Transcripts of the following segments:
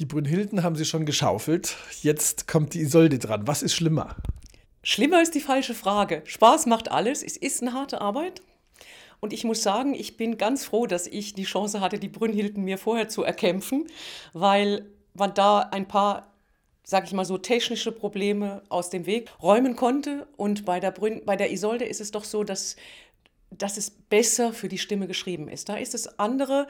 Die Brünnhilden haben sie schon geschaufelt. Jetzt kommt die Isolde dran. Was ist schlimmer? Schlimmer ist die falsche Frage. Spaß macht alles. Es ist eine harte Arbeit. Und ich muss sagen, ich bin ganz froh, dass ich die Chance hatte, die Brünnhilden mir vorher zu erkämpfen, weil man da ein paar, sag ich mal so, technische Probleme aus dem Weg räumen konnte. Und bei der, Brünn, bei der Isolde ist es doch so, dass, dass es besser für die Stimme geschrieben ist. Da ist es andere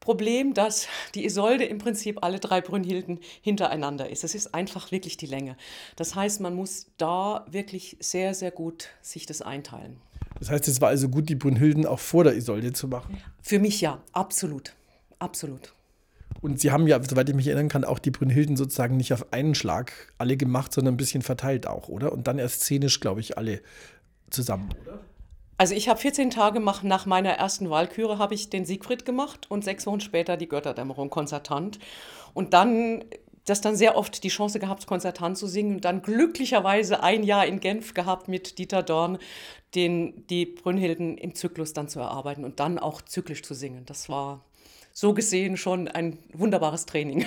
Problem, dass die Isolde im Prinzip alle drei Brünnhilden hintereinander ist. Es ist einfach wirklich die Länge. Das heißt, man muss da wirklich sehr, sehr gut sich das einteilen. Das heißt, es war also gut, die Brünnhilden auch vor der Isolde zu machen? Für mich ja, absolut. Absolut. Und Sie haben ja, soweit ich mich erinnern kann, auch die Brünnhilden sozusagen nicht auf einen Schlag alle gemacht, sondern ein bisschen verteilt auch, oder? Und dann erst szenisch, glaube ich, alle zusammen, oder? Also ich habe 14 Tage nach meiner ersten Wahlküre habe ich den Siegfried gemacht und sechs Wochen später die Götterdämmerung konzertant. Und dann das dann sehr oft die Chance gehabt, konzertant zu singen und dann glücklicherweise ein Jahr in Genf gehabt mit Dieter Dorn, den, die Brünnhilden im Zyklus dann zu erarbeiten und dann auch zyklisch zu singen. Das war so gesehen schon ein wunderbares Training.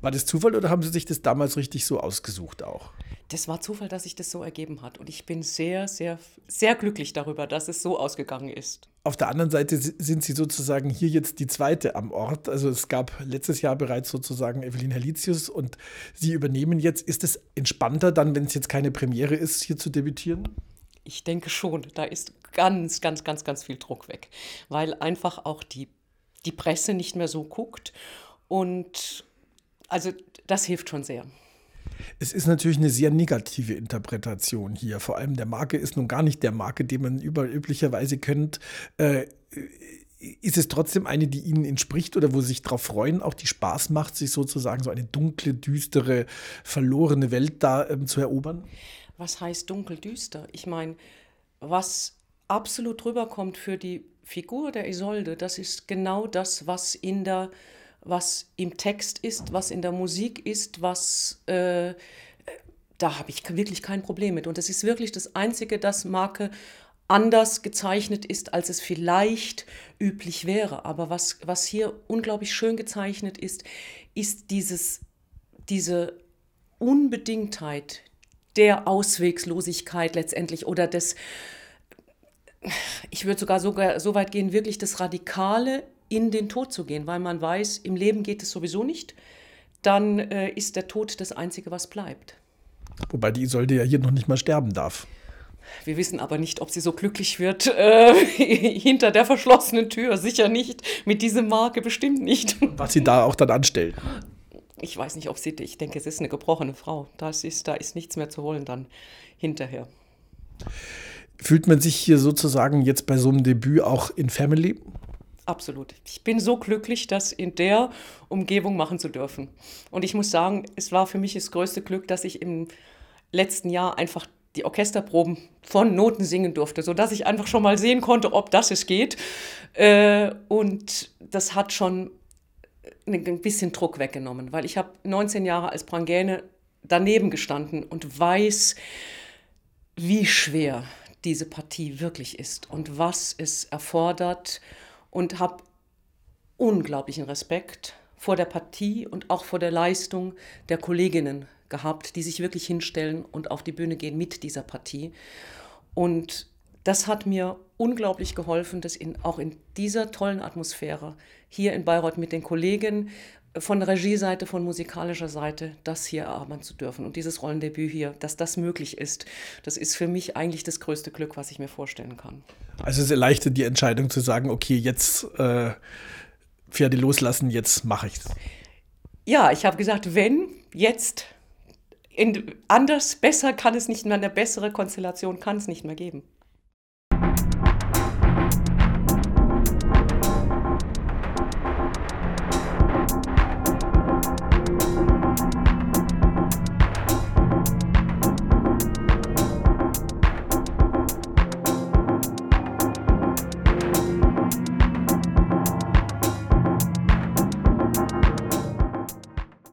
War das Zufall oder haben Sie sich das damals richtig so ausgesucht auch? Das war Zufall, dass sich das so ergeben hat. Und ich bin sehr, sehr, sehr glücklich darüber, dass es so ausgegangen ist. Auf der anderen Seite sind Sie sozusagen hier jetzt die zweite am Ort. Also es gab letztes Jahr bereits sozusagen Evelyn Helitius und Sie übernehmen jetzt. Ist es entspannter dann, wenn es jetzt keine Premiere ist, hier zu debütieren? Ich denke schon. Da ist ganz, ganz, ganz, ganz viel Druck weg, weil einfach auch die, die Presse nicht mehr so guckt. Und also das hilft schon sehr. Es ist natürlich eine sehr negative Interpretation hier. Vor allem der Marke ist nun gar nicht der Marke, den man überall üblicherweise kennt. Äh, ist es trotzdem eine, die Ihnen entspricht oder wo Sie sich darauf freuen, auch die Spaß macht, sich sozusagen so eine dunkle, düstere, verlorene Welt da ähm, zu erobern? Was heißt dunkel, düster? Ich meine, was absolut rüberkommt für die Figur der Isolde, das ist genau das, was in der was im Text ist, was in der Musik ist, was äh, da habe ich wirklich kein Problem mit. Und das ist wirklich das Einzige, dass Marke anders gezeichnet ist, als es vielleicht üblich wäre. Aber was, was hier unglaublich schön gezeichnet ist, ist dieses, diese Unbedingtheit der Auswegslosigkeit letztendlich oder des, ich würde sogar, sogar so weit gehen, wirklich das Radikale in den Tod zu gehen, weil man weiß, im Leben geht es sowieso nicht, dann äh, ist der Tod das Einzige, was bleibt. Wobei die Isolde ja hier noch nicht mal sterben darf. Wir wissen aber nicht, ob sie so glücklich wird äh, hinter der verschlossenen Tür. Sicher nicht. Mit dieser Marke bestimmt nicht. Was sie da auch dann anstellt. Ich weiß nicht, ob sie. Ich denke, es ist eine gebrochene Frau. Das ist, da ist nichts mehr zu holen dann hinterher. Fühlt man sich hier sozusagen jetzt bei so einem Debüt auch in Family? Absolut. Ich bin so glücklich, das in der Umgebung machen zu dürfen. Und ich muss sagen, es war für mich das größte Glück, dass ich im letzten Jahr einfach die Orchesterproben von Noten singen durfte, sodass ich einfach schon mal sehen konnte, ob das es geht. Äh, und das hat schon ein bisschen Druck weggenommen, weil ich habe 19 Jahre als Prangäne daneben gestanden und weiß, wie schwer diese Partie wirklich ist und was es erfordert und habe unglaublichen Respekt vor der Partie und auch vor der Leistung der Kolleginnen gehabt, die sich wirklich hinstellen und auf die Bühne gehen mit dieser Partie. Und das hat mir unglaublich geholfen, das in, auch in dieser tollen Atmosphäre hier in Bayreuth mit den Kollegen von Regieseite, von musikalischer Seite, das hier erarbeiten zu dürfen. Und dieses Rollendebüt hier, dass das möglich ist, das ist für mich eigentlich das größte Glück, was ich mir vorstellen kann. Also es erleichtert die Entscheidung zu sagen, okay, jetzt äh, Pferde loslassen, jetzt mache ich es. Ja, ich habe gesagt, wenn, jetzt, in, anders, besser kann es nicht mehr, eine bessere Konstellation kann es nicht mehr geben.